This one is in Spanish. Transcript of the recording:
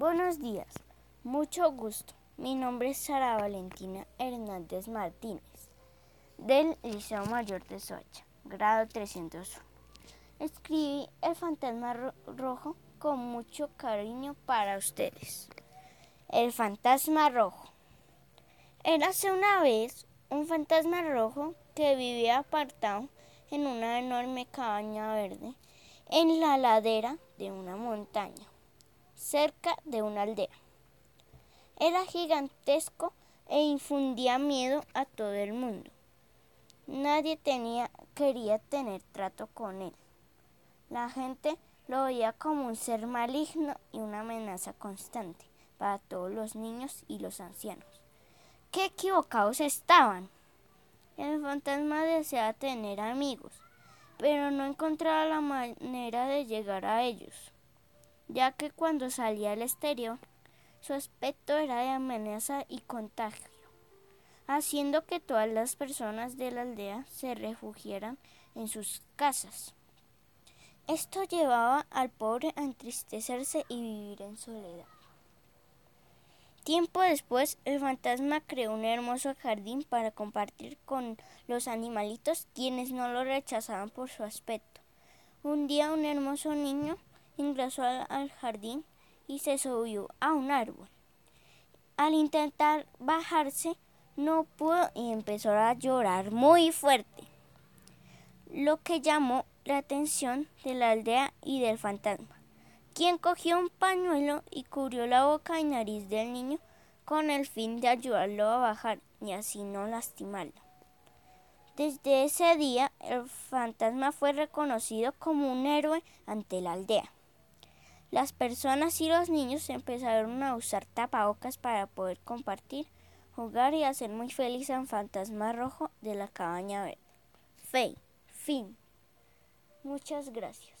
Buenos días, mucho gusto. Mi nombre es Sara Valentina Hernández Martínez, del Liceo Mayor de Soacha, grado 301. Escribí El fantasma rojo con mucho cariño para ustedes. El fantasma rojo. Érase una vez un fantasma rojo que vivía apartado en una enorme cabaña verde en la ladera de una montaña, cerca de una aldea. Era gigantesco e infundía miedo a todo el mundo. Nadie tenía, quería tener trato con él. La gente lo veía como un ser maligno y una amenaza constante para todos los niños y los ancianos. ¡Qué equivocados estaban! El fantasma deseaba tener amigos, pero no encontraba la manera de llegar a ellos, ya que cuando salía al exterior, su aspecto era de amenaza y contagio, haciendo que todas las personas de la aldea se refugiaran en sus casas. Esto llevaba al pobre a entristecerse y vivir en soledad. Tiempo después, el fantasma creó un hermoso jardín para compartir con los animalitos quienes no lo rechazaban por su aspecto. Un día un hermoso niño ingresó al jardín y se subió a un árbol. Al intentar bajarse, no pudo y empezó a llorar muy fuerte, lo que llamó la atención de la aldea y del fantasma quien cogió un pañuelo y cubrió la boca y nariz del niño con el fin de ayudarlo a bajar y así no lastimarlo. Desde ese día el fantasma fue reconocido como un héroe ante la aldea. Las personas y los niños empezaron a usar tapabocas para poder compartir, jugar y hacer muy feliz al fantasma rojo de la cabaña verde. Fe, fin. Muchas gracias.